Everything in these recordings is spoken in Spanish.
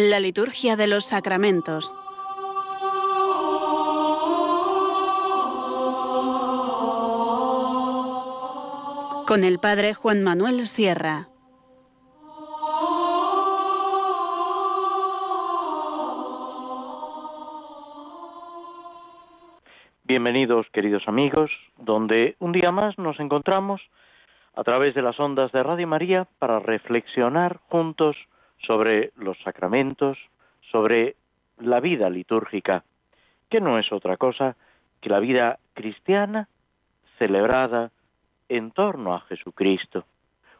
La liturgia de los sacramentos. Con el Padre Juan Manuel Sierra. Bienvenidos queridos amigos, donde un día más nos encontramos a través de las ondas de Radio María para reflexionar juntos sobre los sacramentos, sobre la vida litúrgica, que no es otra cosa que la vida cristiana celebrada en torno a Jesucristo,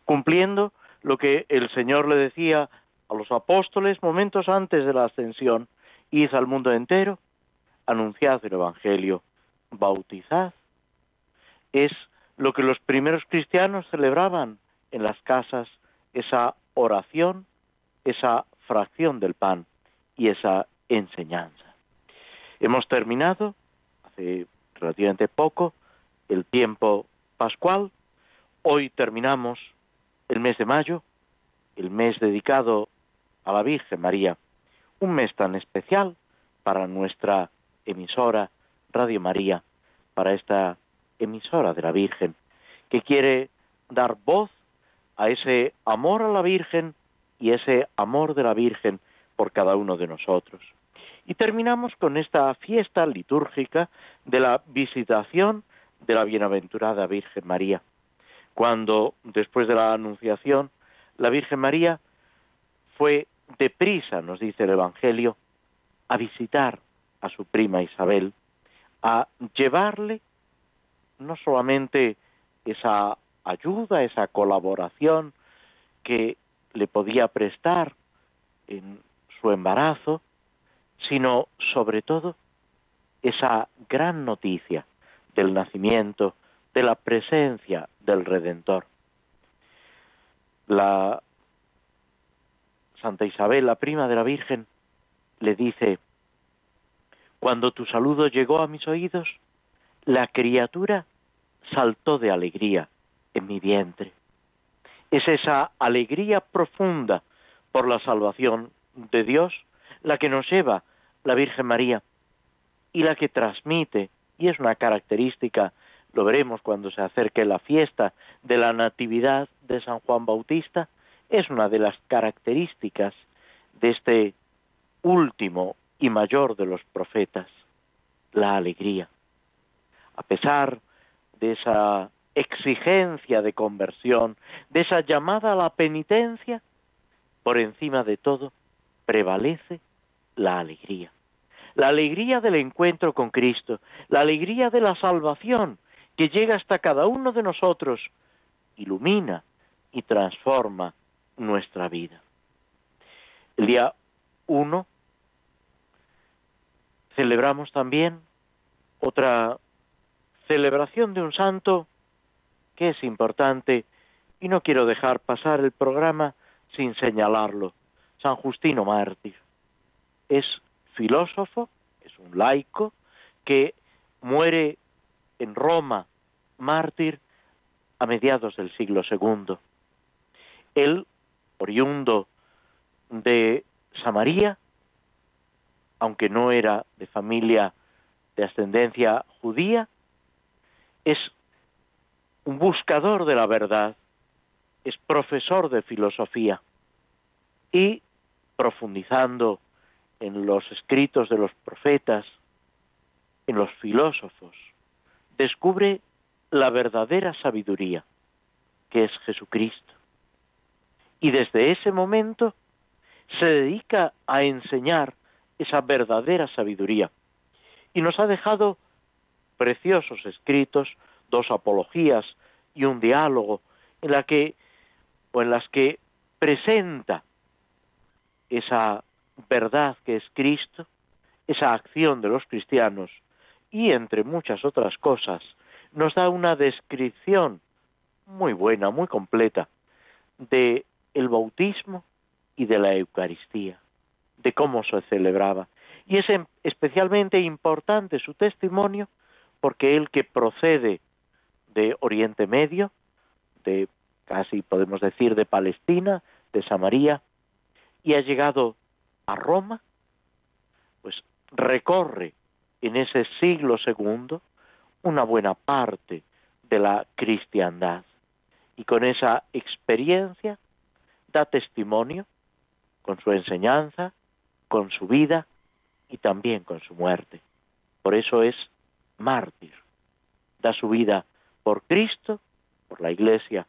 cumpliendo lo que el Señor le decía a los apóstoles momentos antes de la ascensión, id al mundo entero, anunciad el Evangelio, bautizad. Es lo que los primeros cristianos celebraban en las casas, esa oración, esa fracción del pan y esa enseñanza. Hemos terminado hace relativamente poco el tiempo pascual. Hoy terminamos el mes de mayo, el mes dedicado a la Virgen María, un mes tan especial para nuestra emisora Radio María, para esta emisora de la Virgen, que quiere dar voz a ese amor a la Virgen y ese amor de la Virgen por cada uno de nosotros. Y terminamos con esta fiesta litúrgica de la visitación de la bienaventurada Virgen María, cuando después de la Anunciación la Virgen María fue deprisa, nos dice el Evangelio, a visitar a su prima Isabel, a llevarle no solamente esa ayuda, esa colaboración que le podía prestar en su embarazo, sino sobre todo esa gran noticia del nacimiento, de la presencia del Redentor. La Santa Isabel, la prima de la Virgen, le dice, cuando tu saludo llegó a mis oídos, la criatura saltó de alegría en mi vientre. Es esa alegría profunda por la salvación de Dios la que nos lleva la Virgen María y la que transmite, y es una característica, lo veremos cuando se acerque la fiesta de la Natividad de San Juan Bautista, es una de las características de este último y mayor de los profetas, la alegría. A pesar de esa exigencia de conversión, de esa llamada a la penitencia, por encima de todo prevalece la alegría. La alegría del encuentro con Cristo, la alegría de la salvación que llega hasta cada uno de nosotros, ilumina y transforma nuestra vida. El día 1 celebramos también otra celebración de un santo que es importante y no quiero dejar pasar el programa sin señalarlo. San Justino Mártir es filósofo, es un laico que muere en Roma, mártir, a mediados del siglo II. Él, oriundo de Samaria, aunque no era de familia de ascendencia judía, es un buscador de la verdad, es profesor de filosofía y profundizando en los escritos de los profetas, en los filósofos, descubre la verdadera sabiduría, que es Jesucristo. Y desde ese momento se dedica a enseñar esa verdadera sabiduría. Y nos ha dejado preciosos escritos dos apologías y un diálogo en la que o en las que presenta esa verdad que es Cristo, esa acción de los cristianos y entre muchas otras cosas nos da una descripción muy buena, muy completa de el bautismo y de la Eucaristía, de cómo se celebraba. Y es especialmente importante su testimonio porque él que procede de Oriente Medio, de casi podemos decir de Palestina, de Samaria, y ha llegado a Roma, pues recorre en ese siglo segundo una buena parte de la cristiandad y con esa experiencia da testimonio con su enseñanza, con su vida y también con su muerte. Por eso es mártir. Da su vida por Cristo, por la Iglesia,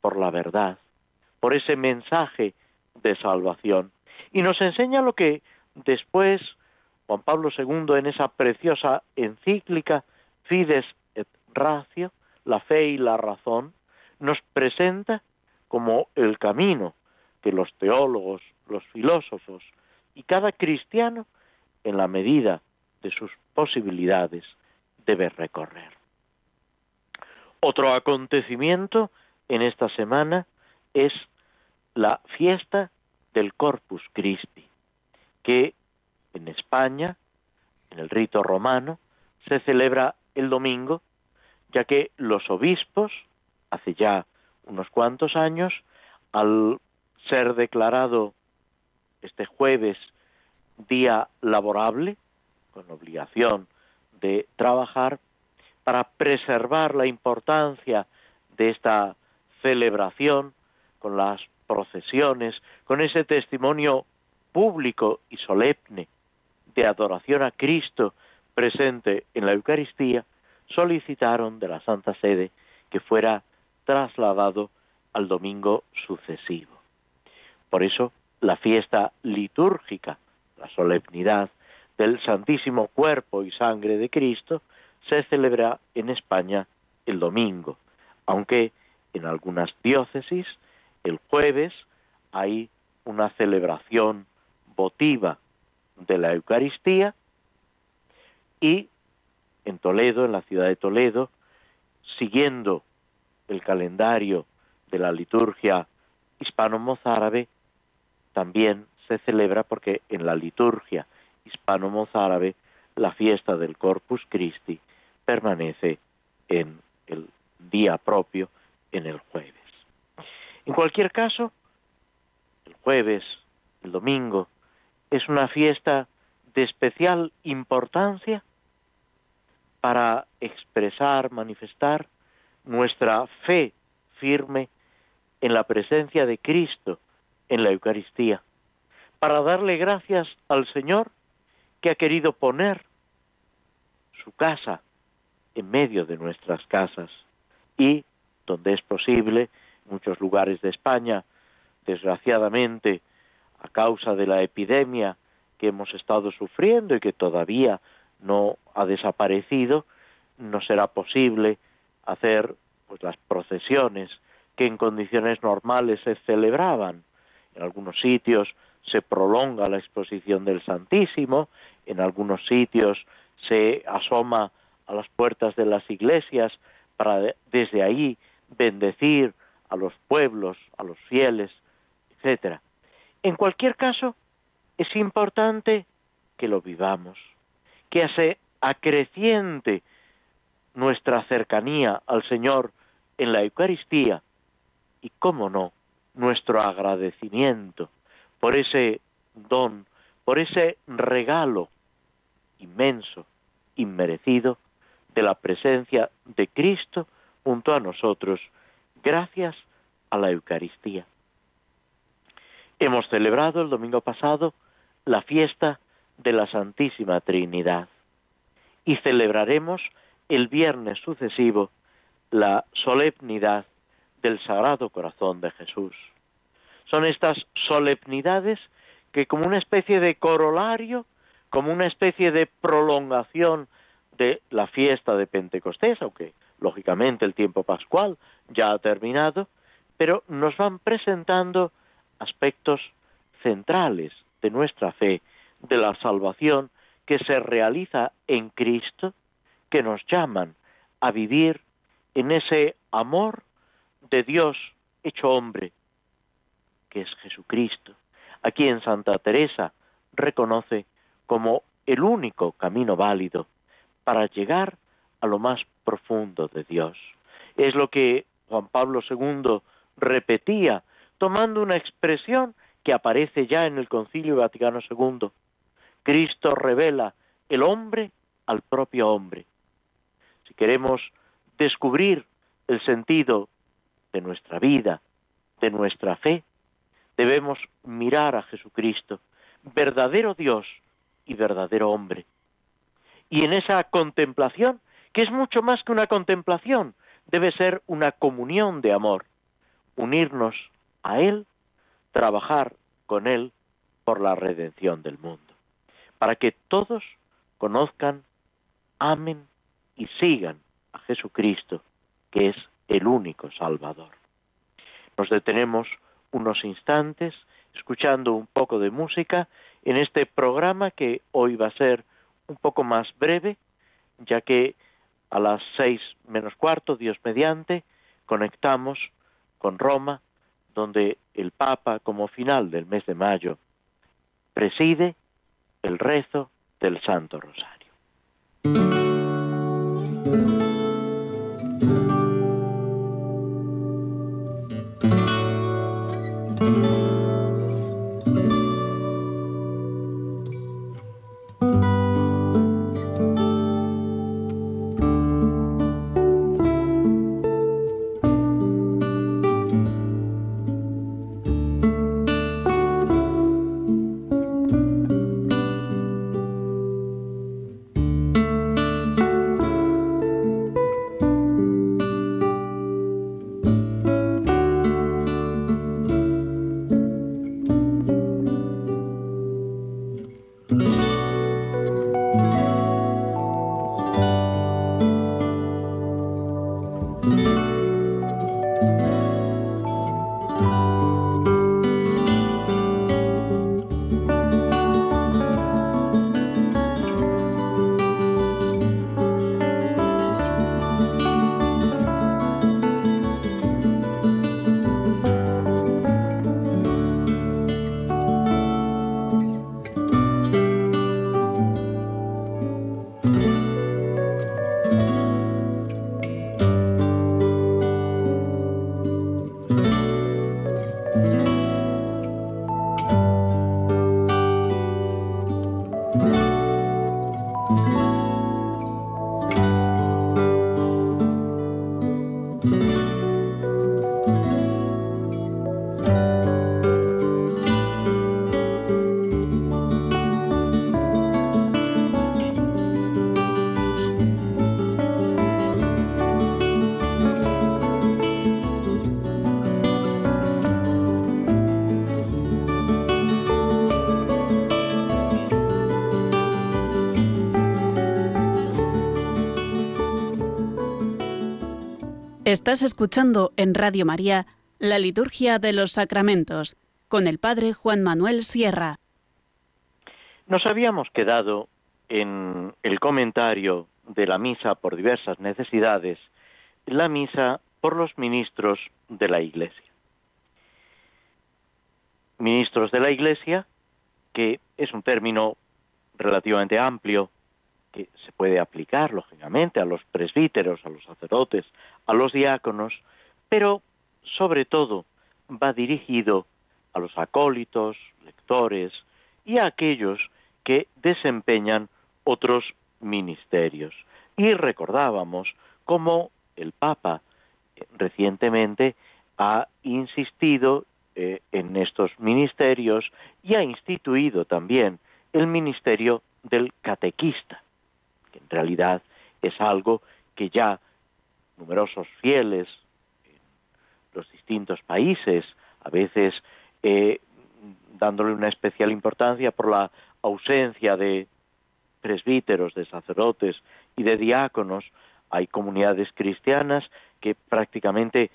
por la verdad, por ese mensaje de salvación. Y nos enseña lo que después Juan Pablo II en esa preciosa encíclica Fides et Ratio, la fe y la razón, nos presenta como el camino que los teólogos, los filósofos y cada cristiano, en la medida de sus posibilidades, debe recorrer. Otro acontecimiento en esta semana es la fiesta del Corpus Christi, que en España, en el rito romano, se celebra el domingo, ya que los obispos, hace ya unos cuantos años, al ser declarado este jueves día laborable, con obligación de trabajar, para preservar la importancia de esta celebración, con las procesiones, con ese testimonio público y solemne de adoración a Cristo presente en la Eucaristía, solicitaron de la Santa Sede que fuera trasladado al domingo sucesivo. Por eso, la fiesta litúrgica, la solemnidad del Santísimo Cuerpo y Sangre de Cristo, se celebra en España el domingo, aunque en algunas diócesis el jueves hay una celebración votiva de la Eucaristía y en Toledo, en la ciudad de Toledo, siguiendo el calendario de la liturgia hispano-mozárabe, también se celebra porque en la liturgia hispano-mozárabe la fiesta del Corpus Christi permanece en el día propio, en el jueves. En cualquier caso, el jueves, el domingo, es una fiesta de especial importancia para expresar, manifestar nuestra fe firme en la presencia de Cristo en la Eucaristía, para darle gracias al Señor que ha querido poner su casa en medio de nuestras casas y, donde es posible, en muchos lugares de España, desgraciadamente, a causa de la epidemia que hemos estado sufriendo y que todavía no ha desaparecido, no será posible hacer pues las procesiones que en condiciones normales se celebraban. En algunos sitios se prolonga la exposición del Santísimo, en algunos sitios se asoma a las puertas de las iglesias para desde ahí bendecir a los pueblos, a los fieles, etcétera. En cualquier caso, es importante que lo vivamos, que se acreciente nuestra cercanía al Señor en la Eucaristía y, cómo no, nuestro agradecimiento por ese don, por ese regalo inmenso, inmerecido, de la presencia de Cristo junto a nosotros, gracias a la Eucaristía. Hemos celebrado el domingo pasado la fiesta de la Santísima Trinidad y celebraremos el viernes sucesivo la solemnidad del Sagrado Corazón de Jesús. Son estas solemnidades que como una especie de corolario, como una especie de prolongación la fiesta de Pentecostés, aunque lógicamente el tiempo pascual ya ha terminado, pero nos van presentando aspectos centrales de nuestra fe, de la salvación que se realiza en Cristo, que nos llaman a vivir en ese amor de Dios hecho hombre, que es Jesucristo, a quien Santa Teresa reconoce como el único camino válido para llegar a lo más profundo de Dios. Es lo que Juan Pablo II repetía, tomando una expresión que aparece ya en el Concilio Vaticano II. Cristo revela el hombre al propio hombre. Si queremos descubrir el sentido de nuestra vida, de nuestra fe, debemos mirar a Jesucristo, verdadero Dios y verdadero hombre. Y en esa contemplación, que es mucho más que una contemplación, debe ser una comunión de amor, unirnos a Él, trabajar con Él por la redención del mundo, para que todos conozcan, amen y sigan a Jesucristo, que es el único Salvador. Nos detenemos unos instantes escuchando un poco de música en este programa que hoy va a ser un poco más breve, ya que a las seis menos cuarto, Dios mediante, conectamos con Roma, donde el Papa, como final del mes de mayo, preside el rezo del Santo Rosario. Estás escuchando en Radio María la Liturgia de los Sacramentos con el Padre Juan Manuel Sierra. Nos habíamos quedado en el comentario de la misa por diversas necesidades, la misa por los ministros de la Iglesia. Ministros de la Iglesia, que es un término relativamente amplio, que se puede aplicar, lógicamente, a los presbíteros, a los sacerdotes, a los diáconos, pero sobre todo va dirigido a los acólitos, lectores y a aquellos que desempeñan otros ministerios. Y recordábamos cómo el Papa eh, recientemente ha insistido eh, en estos ministerios y ha instituido también el ministerio del catequista realidad es algo que ya numerosos fieles en los distintos países, a veces eh, dándole una especial importancia por la ausencia de presbíteros, de sacerdotes y de diáconos, hay comunidades cristianas que prácticamente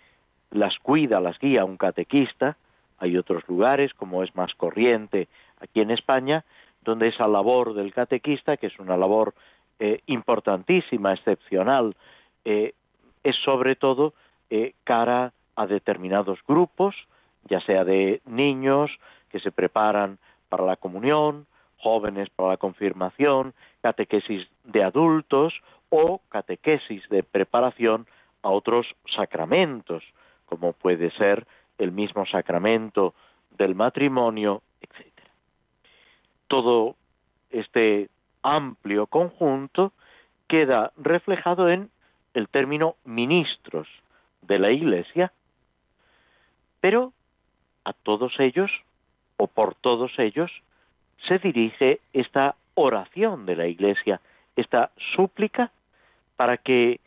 las cuida, las guía un catequista, hay otros lugares, como es más corriente aquí en España, donde esa labor del catequista, que es una labor eh, importantísima, excepcional, eh, es sobre todo eh, cara a determinados grupos, ya sea de niños que se preparan para la comunión, jóvenes para la confirmación, catequesis de adultos o catequesis de preparación a otros sacramentos, como puede ser el mismo sacramento del matrimonio, etc. Todo este amplio conjunto queda reflejado en el término ministros de la Iglesia, pero a todos ellos, o por todos ellos, se dirige esta oración de la Iglesia, esta súplica para que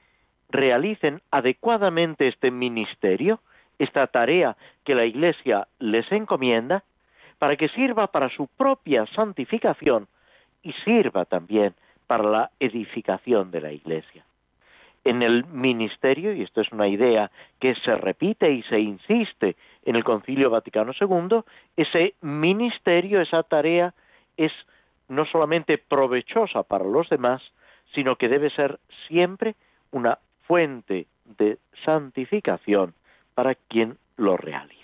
realicen adecuadamente este ministerio, esta tarea que la Iglesia les encomienda, para que sirva para su propia santificación y sirva también para la edificación de la Iglesia. En el ministerio, y esto es una idea que se repite y se insiste en el Concilio Vaticano II, ese ministerio, esa tarea es no solamente provechosa para los demás, sino que debe ser siempre una fuente de santificación para quien lo realiza.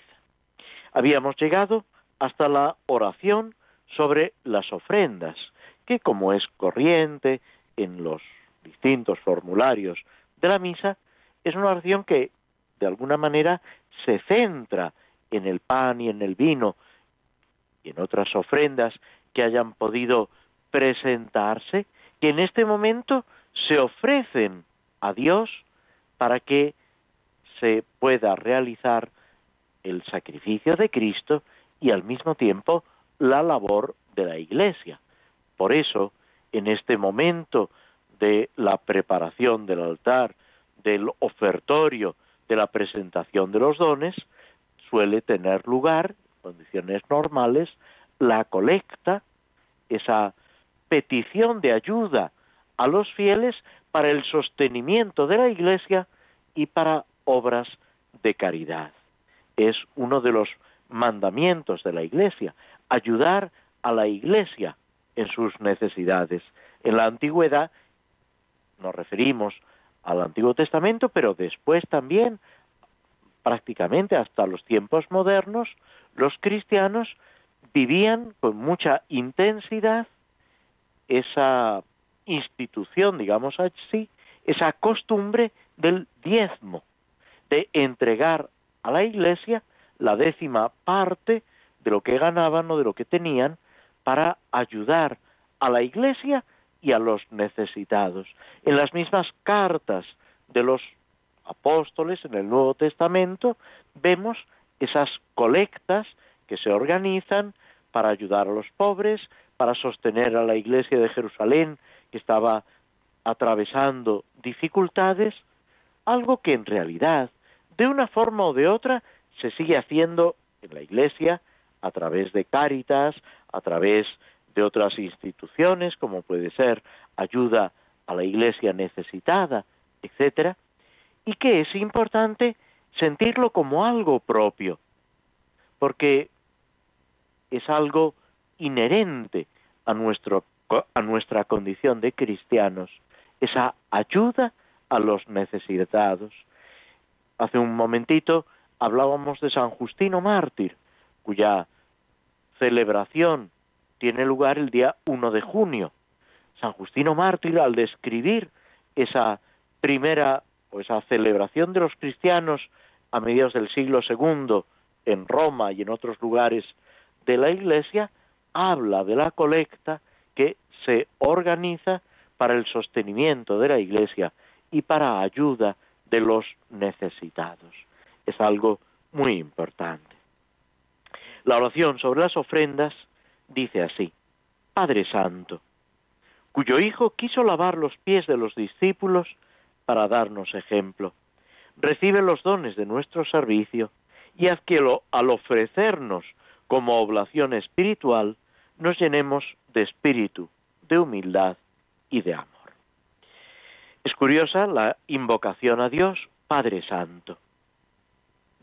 Habíamos llegado hasta la oración sobre las ofrendas, que como es corriente en los distintos formularios de la misa, es una oración que de alguna manera se centra en el pan y en el vino y en otras ofrendas que hayan podido presentarse, que en este momento se ofrecen a Dios para que se pueda realizar el sacrificio de Cristo y al mismo tiempo la labor de la Iglesia. Por eso, en este momento de la preparación del altar, del ofertorio, de la presentación de los dones, suele tener lugar, en condiciones normales, la colecta, esa petición de ayuda a los fieles para el sostenimiento de la Iglesia y para obras de caridad. Es uno de los mandamientos de la Iglesia, ayudar a la Iglesia en sus necesidades. En la antigüedad nos referimos al Antiguo Testamento, pero después también, prácticamente hasta los tiempos modernos, los cristianos vivían con mucha intensidad esa institución, digamos así, esa costumbre del diezmo, de entregar a la iglesia la décima parte de lo que ganaban o de lo que tenían para ayudar a la iglesia y a los necesitados. En las mismas cartas de los apóstoles en el Nuevo Testamento vemos esas colectas que se organizan para ayudar a los pobres, para sostener a la iglesia de Jerusalén que estaba atravesando dificultades, algo que en realidad, de una forma o de otra, se sigue haciendo en la iglesia a través de cáritas, a través de otras instituciones, como puede ser ayuda a la iglesia necesitada, etcétera, y que es importante sentirlo como algo propio, porque es algo inherente a, nuestro, a nuestra condición de cristianos, esa ayuda a los necesitados. Hace un momentito hablábamos de San Justino Mártir, cuya celebración tiene lugar el día 1 de junio. San Justino Mártir, al describir esa primera o esa celebración de los cristianos a mediados del siglo II en Roma y en otros lugares de la Iglesia, habla de la colecta que se organiza para el sostenimiento de la Iglesia y para ayuda de los necesitados. Es algo muy importante. La oración sobre las ofrendas dice así, Padre Santo, cuyo Hijo quiso lavar los pies de los discípulos para darnos ejemplo, recibe los dones de nuestro servicio y haz que al ofrecernos como oblación espiritual, nos llenemos de espíritu, de humildad y de amor. Es curiosa la invocación a Dios Padre Santo.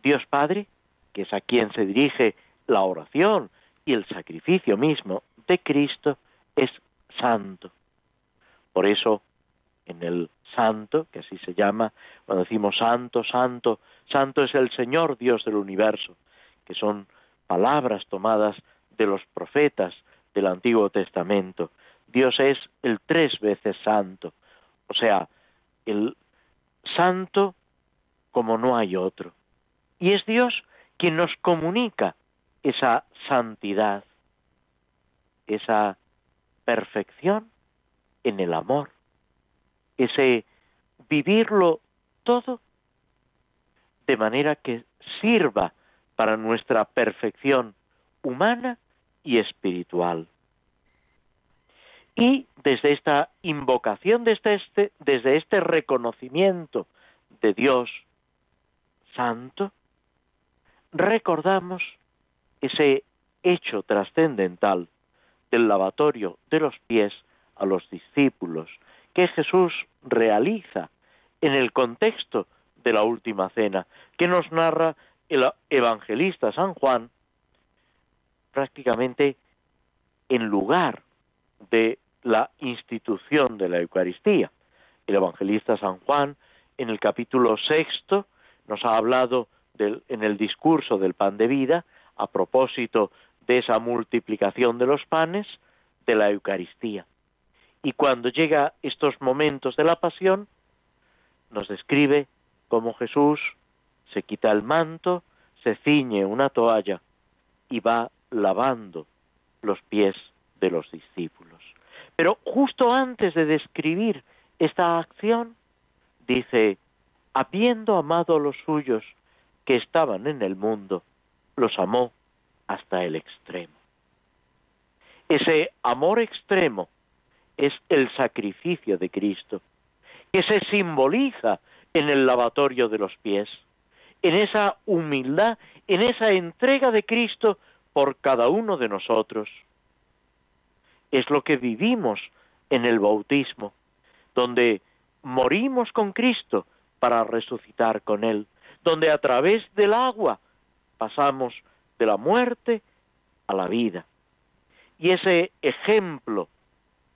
Dios Padre, que es a quien se dirige la oración y el sacrificio mismo de Cristo, es santo. Por eso, en el santo, que así se llama, cuando decimos santo, santo, santo es el Señor Dios del universo, que son palabras tomadas de los profetas del Antiguo Testamento. Dios es el tres veces santo, o sea, el santo como no hay otro. Y es Dios quien nos comunica esa santidad, esa perfección en el amor, ese vivirlo todo de manera que sirva para nuestra perfección humana y espiritual. Y desde esta invocación, desde este, desde este reconocimiento de Dios Santo, recordamos ese hecho trascendental del lavatorio de los pies a los discípulos que Jesús realiza en el contexto de la última cena, que nos narra el evangelista San Juan prácticamente en lugar de la institución de la Eucaristía. El evangelista San Juan, en el capítulo sexto, nos ha hablado del, en el discurso del pan de vida, a propósito de esa multiplicación de los panes, de la Eucaristía. Y cuando llega estos momentos de la pasión, nos describe cómo Jesús se quita el manto, se ciñe una toalla y va lavando los pies de los discípulos. Pero justo antes de describir esta acción, dice, habiendo amado a los suyos que estaban en el mundo, los amó hasta el extremo. Ese amor extremo es el sacrificio de Cristo, que se simboliza en el lavatorio de los pies, en esa humildad, en esa entrega de Cristo por cada uno de nosotros. Es lo que vivimos en el bautismo, donde morimos con Cristo para resucitar con Él, donde a través del agua pasamos de la muerte a la vida. Y ese ejemplo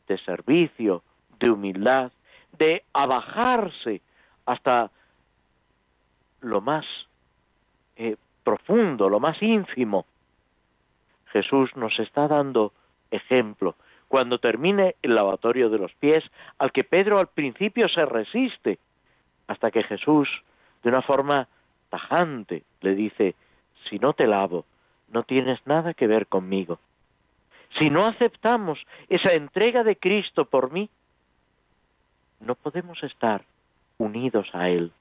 de servicio, de humildad, de abajarse hasta lo más eh, profundo, lo más ínfimo Jesús nos está dando ejemplo. Cuando termine el lavatorio de los pies, al que Pedro al principio se resiste, hasta que Jesús, de una forma tajante, le dice, si no te lavo, no tienes nada que ver conmigo. Si no aceptamos esa entrega de Cristo por mí, no podemos estar unidos a Él.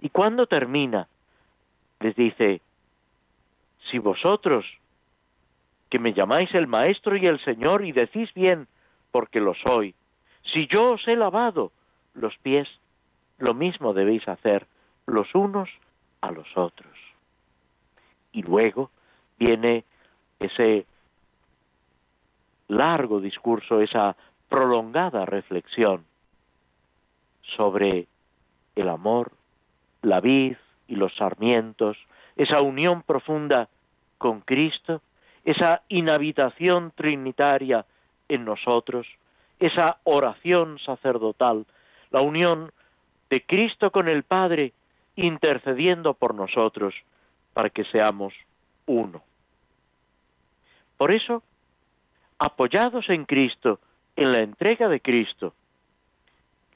Y cuando termina, les dice, si vosotros que me llamáis el Maestro y el Señor y decís bien, porque lo soy. Si yo os he lavado los pies, lo mismo debéis hacer los unos a los otros. Y luego viene ese largo discurso, esa prolongada reflexión sobre el amor, la vid y los sarmientos, esa unión profunda con Cristo esa inhabitación trinitaria en nosotros, esa oración sacerdotal, la unión de Cristo con el Padre intercediendo por nosotros para que seamos uno. Por eso, apoyados en Cristo, en la entrega de Cristo,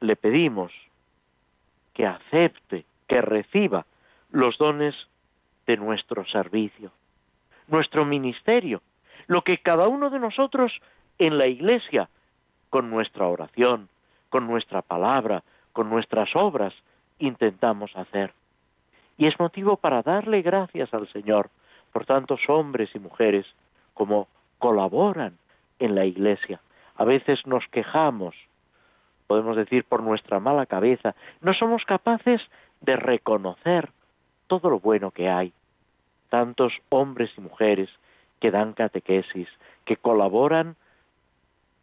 le pedimos que acepte, que reciba los dones de nuestro servicio nuestro ministerio, lo que cada uno de nosotros en la iglesia, con nuestra oración, con nuestra palabra, con nuestras obras, intentamos hacer. Y es motivo para darle gracias al Señor por tantos hombres y mujeres como colaboran en la iglesia. A veces nos quejamos, podemos decir por nuestra mala cabeza, no somos capaces de reconocer todo lo bueno que hay tantos hombres y mujeres que dan catequesis, que colaboran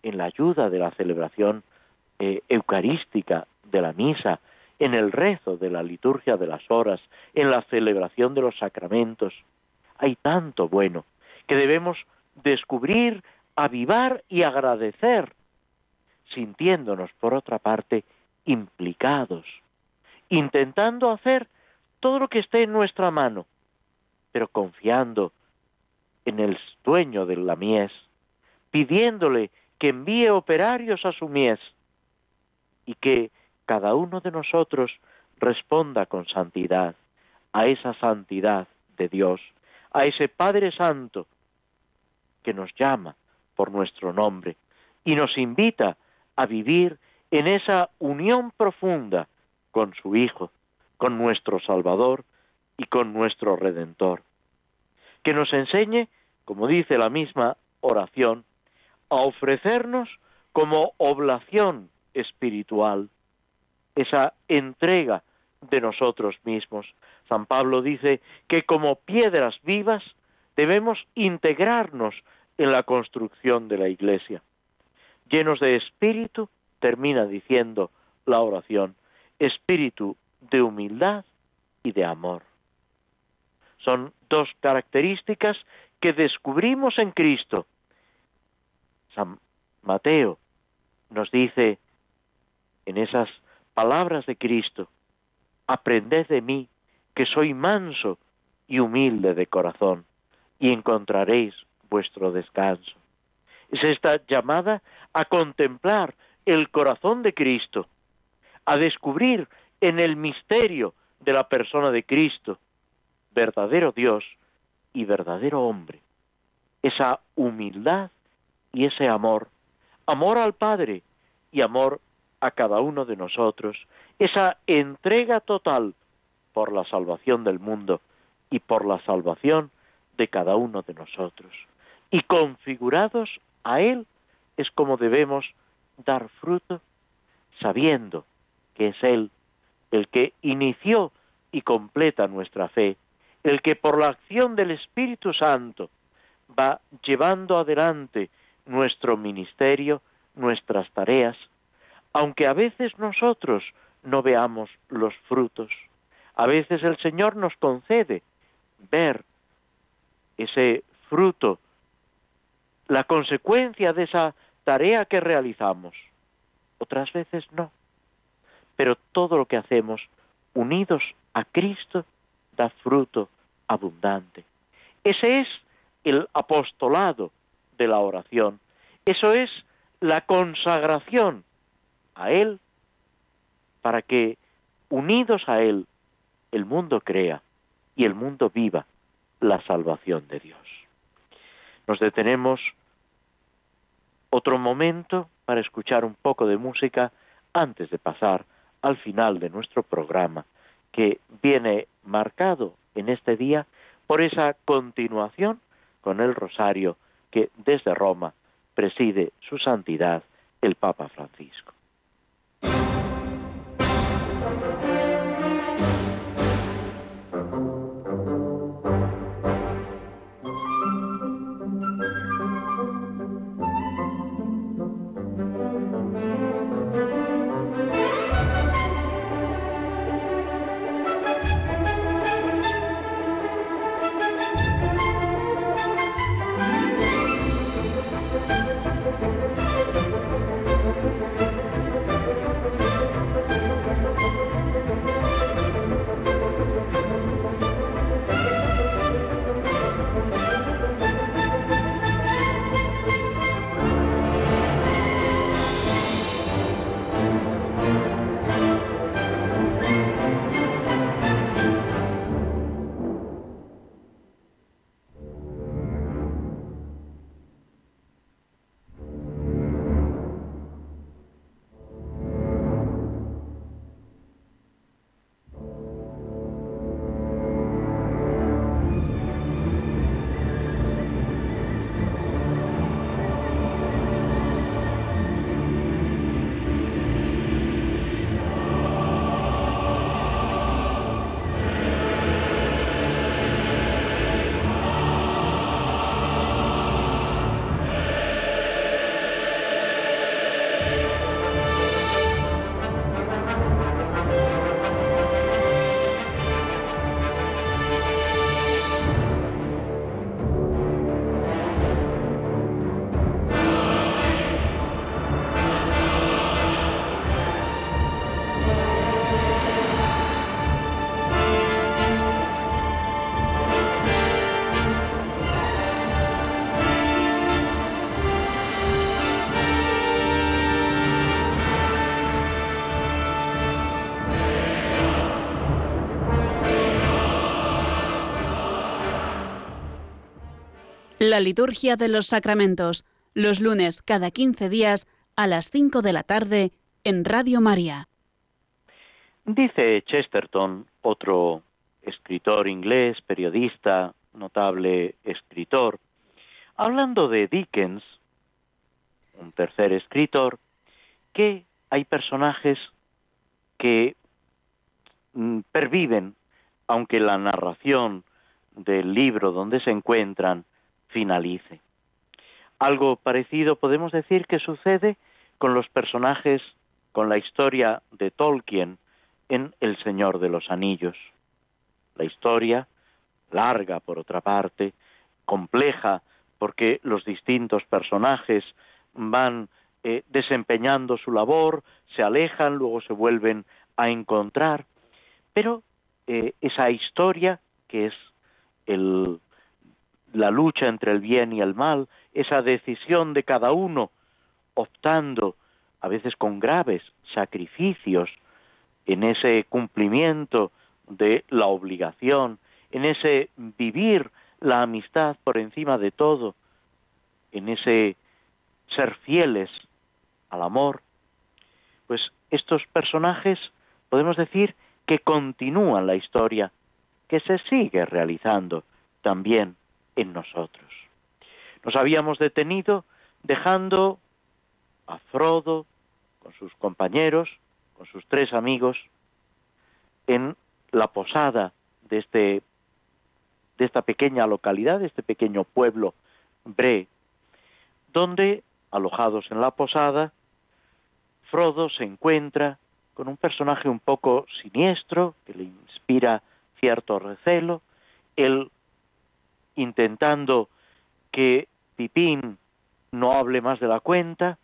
en la ayuda de la celebración eh, eucarística de la misa, en el rezo de la liturgia de las horas, en la celebración de los sacramentos. Hay tanto bueno que debemos descubrir, avivar y agradecer, sintiéndonos, por otra parte, implicados, intentando hacer todo lo que esté en nuestra mano pero confiando en el dueño de la mies, pidiéndole que envíe operarios a su mies y que cada uno de nosotros responda con santidad a esa santidad de Dios, a ese Padre Santo que nos llama por nuestro nombre y nos invita a vivir en esa unión profunda con su Hijo, con nuestro Salvador y con nuestro Redentor. Que nos enseñe, como dice la misma oración, a ofrecernos como oblación espiritual, esa entrega de nosotros mismos. San Pablo dice que como piedras vivas debemos integrarnos en la construcción de la Iglesia. Llenos de espíritu, termina diciendo la oración, espíritu de humildad y de amor. Son dos características que descubrimos en Cristo. San Mateo nos dice en esas palabras de Cristo, aprended de mí, que soy manso y humilde de corazón, y encontraréis vuestro descanso. Es esta llamada a contemplar el corazón de Cristo, a descubrir en el misterio de la persona de Cristo, verdadero Dios y verdadero hombre, esa humildad y ese amor, amor al Padre y amor a cada uno de nosotros, esa entrega total por la salvación del mundo y por la salvación de cada uno de nosotros. Y configurados a Él es como debemos dar fruto, sabiendo que es Él el que inició y completa nuestra fe, el que por la acción del Espíritu Santo va llevando adelante nuestro ministerio, nuestras tareas, aunque a veces nosotros no veamos los frutos. A veces el Señor nos concede ver ese fruto, la consecuencia de esa tarea que realizamos. Otras veces no. Pero todo lo que hacemos unidos a Cristo da fruto abundante. Ese es el apostolado de la oración. Eso es la consagración a Él para que, unidos a Él, el mundo crea y el mundo viva la salvación de Dios. Nos detenemos otro momento para escuchar un poco de música antes de pasar al final de nuestro programa, que viene marcado en este día por esa continuación con el rosario que desde Roma preside su santidad el Papa Francisco. La liturgia de los sacramentos, los lunes cada 15 días a las 5 de la tarde en Radio María. Dice Chesterton, otro escritor inglés, periodista, notable escritor, hablando de Dickens, un tercer escritor, que hay personajes que mm, perviven, aunque la narración del libro donde se encuentran finalice. Algo parecido podemos decir que sucede con los personajes, con la historia de Tolkien en El Señor de los Anillos. La historia, larga por otra parte, compleja porque los distintos personajes van eh, desempeñando su labor, se alejan, luego se vuelven a encontrar, pero eh, esa historia que es el, la lucha entre el bien y el mal, esa decisión de cada uno optando a veces con graves sacrificios en ese cumplimiento de la obligación, en ese vivir la amistad por encima de todo, en ese ser fieles al amor, pues estos personajes podemos decir que continúan la historia, que se sigue realizando también en nosotros. Nos habíamos detenido dejando a Frodo con sus compañeros, con sus tres amigos, en la posada de este de esta pequeña localidad, de este pequeño pueblo Bre, donde, alojados en la posada, Frodo se encuentra con un personaje un poco siniestro, que le inspira cierto recelo, él intentando que Pipín no hable más de la cuenta,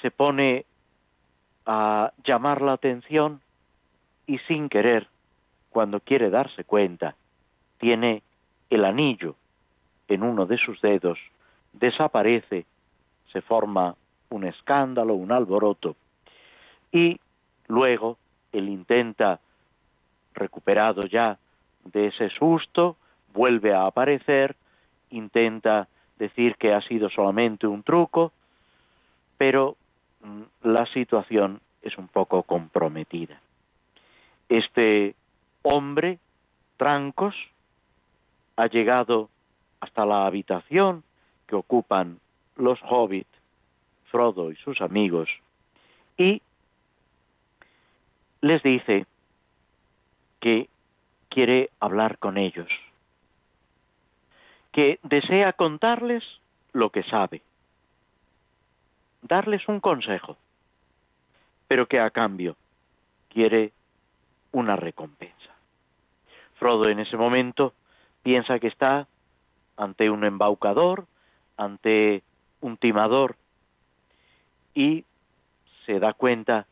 se pone a llamar la atención y sin querer, cuando quiere darse cuenta, tiene el anillo en uno de sus dedos, desaparece, se forma un escándalo, un alboroto, y luego él intenta, recuperado ya de ese susto, vuelve a aparecer, intenta decir que ha sido solamente un truco, pero mm, la situación es un poco comprometida. Este hombre, Trancos, ha llegado hasta la habitación que ocupan los hobbits, Frodo y sus amigos, y les dice que quiere hablar con ellos que desea contarles lo que sabe, darles un consejo, pero que a cambio quiere una recompensa. Frodo en ese momento piensa que está ante un embaucador, ante un timador, y se da cuenta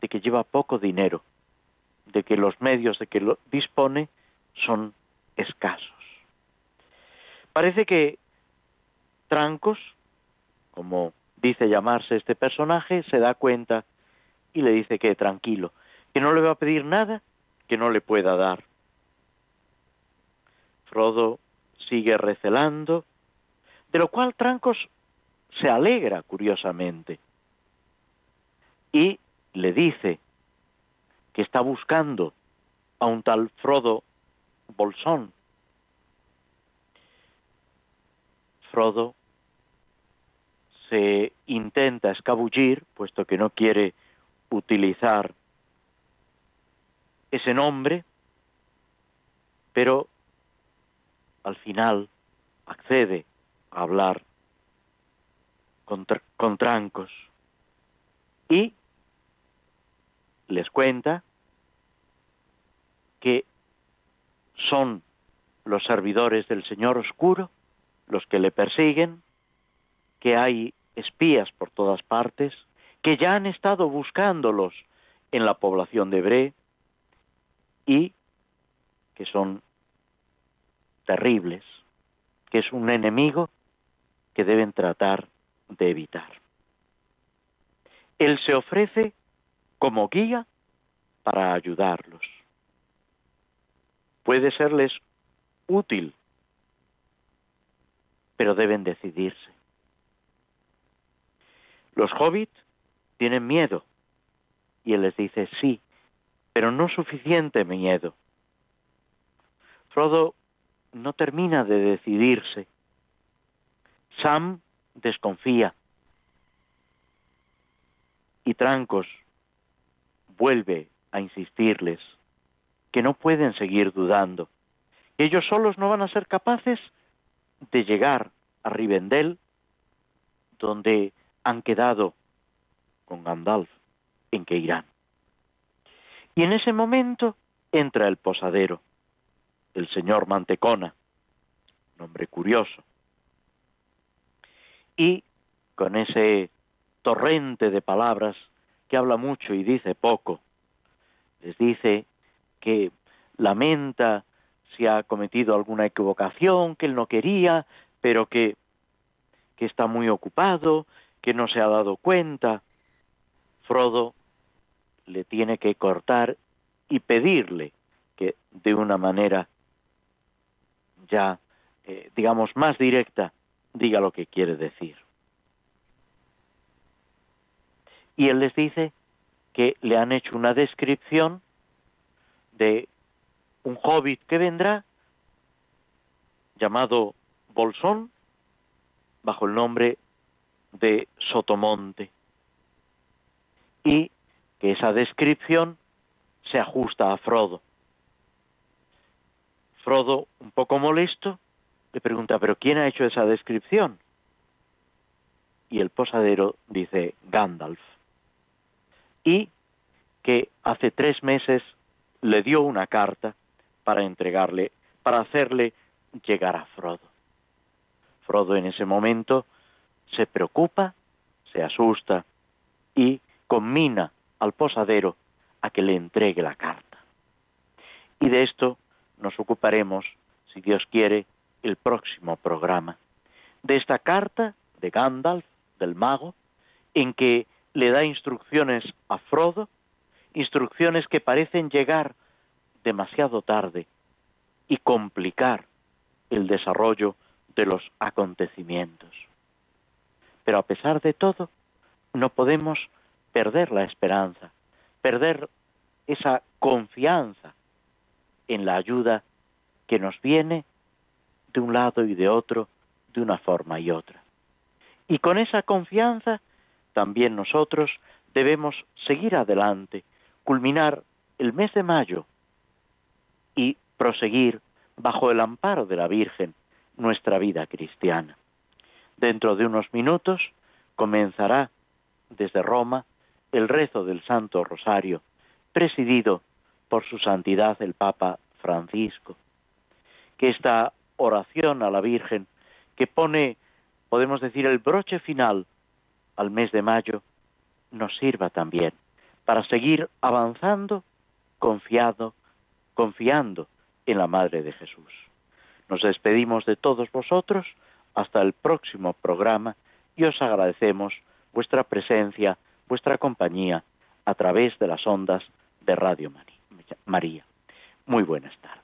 de que lleva poco dinero, de que los medios de que lo dispone son escasos. Parece que Trancos, como dice llamarse este personaje, se da cuenta y le dice que tranquilo, que no le va a pedir nada que no le pueda dar. Frodo sigue recelando, de lo cual Trancos se alegra curiosamente y le dice que está buscando a un tal Frodo Bolsón, Frodo se intenta escabullir, puesto que no quiere utilizar ese nombre, pero al final accede a hablar con, con trancos y les cuenta que son los servidores del Señor Oscuro los que le persiguen, que hay espías por todas partes, que ya han estado buscándolos en la población de Bre y que son terribles, que es un enemigo que deben tratar de evitar. Él se ofrece como guía para ayudarlos. Puede serles útil pero deben decidirse. Los hobbits tienen miedo y él les dice sí, pero no suficiente miedo. Frodo no termina de decidirse. Sam desconfía. Y Trancos vuelve a insistirles que no pueden seguir dudando, ellos solos no van a ser capaces de llegar a Rivendell, donde han quedado con Gandalf en que irán. Y en ese momento entra el posadero, el señor Mantecona, nombre curioso, y con ese torrente de palabras que habla mucho y dice poco, les dice que lamenta si ha cometido alguna equivocación, que él no quería, pero que, que está muy ocupado, que no se ha dado cuenta. Frodo le tiene que cortar y pedirle que de una manera ya, eh, digamos, más directa, diga lo que quiere decir. Y él les dice que le han hecho una descripción de un hobbit que vendrá llamado Bolsón bajo el nombre de Sotomonte y que esa descripción se ajusta a Frodo. Frodo, un poco molesto, le pregunta, ¿pero quién ha hecho esa descripción? Y el posadero dice, Gandalf. Y que hace tres meses le dio una carta para entregarle, para hacerle llegar a Frodo. Frodo en ese momento se preocupa, se asusta y combina al posadero a que le entregue la carta. Y de esto nos ocuparemos, si Dios quiere, el próximo programa. De esta carta de Gandalf, del mago, en que le da instrucciones a Frodo instrucciones que parecen llegar demasiado tarde y complicar el desarrollo de los acontecimientos. Pero a pesar de todo, no podemos perder la esperanza, perder esa confianza en la ayuda que nos viene de un lado y de otro, de una forma y otra. Y con esa confianza también nosotros debemos seguir adelante, culminar el mes de mayo proseguir bajo el amparo de la Virgen nuestra vida cristiana. Dentro de unos minutos comenzará desde Roma el rezo del Santo Rosario, presidido por su santidad el Papa Francisco. Que esta oración a la Virgen, que pone, podemos decir, el broche final al mes de mayo, nos sirva también para seguir avanzando confiado, confiando en la Madre de Jesús. Nos despedimos de todos vosotros hasta el próximo programa y os agradecemos vuestra presencia, vuestra compañía a través de las ondas de Radio María. Muy buenas tardes.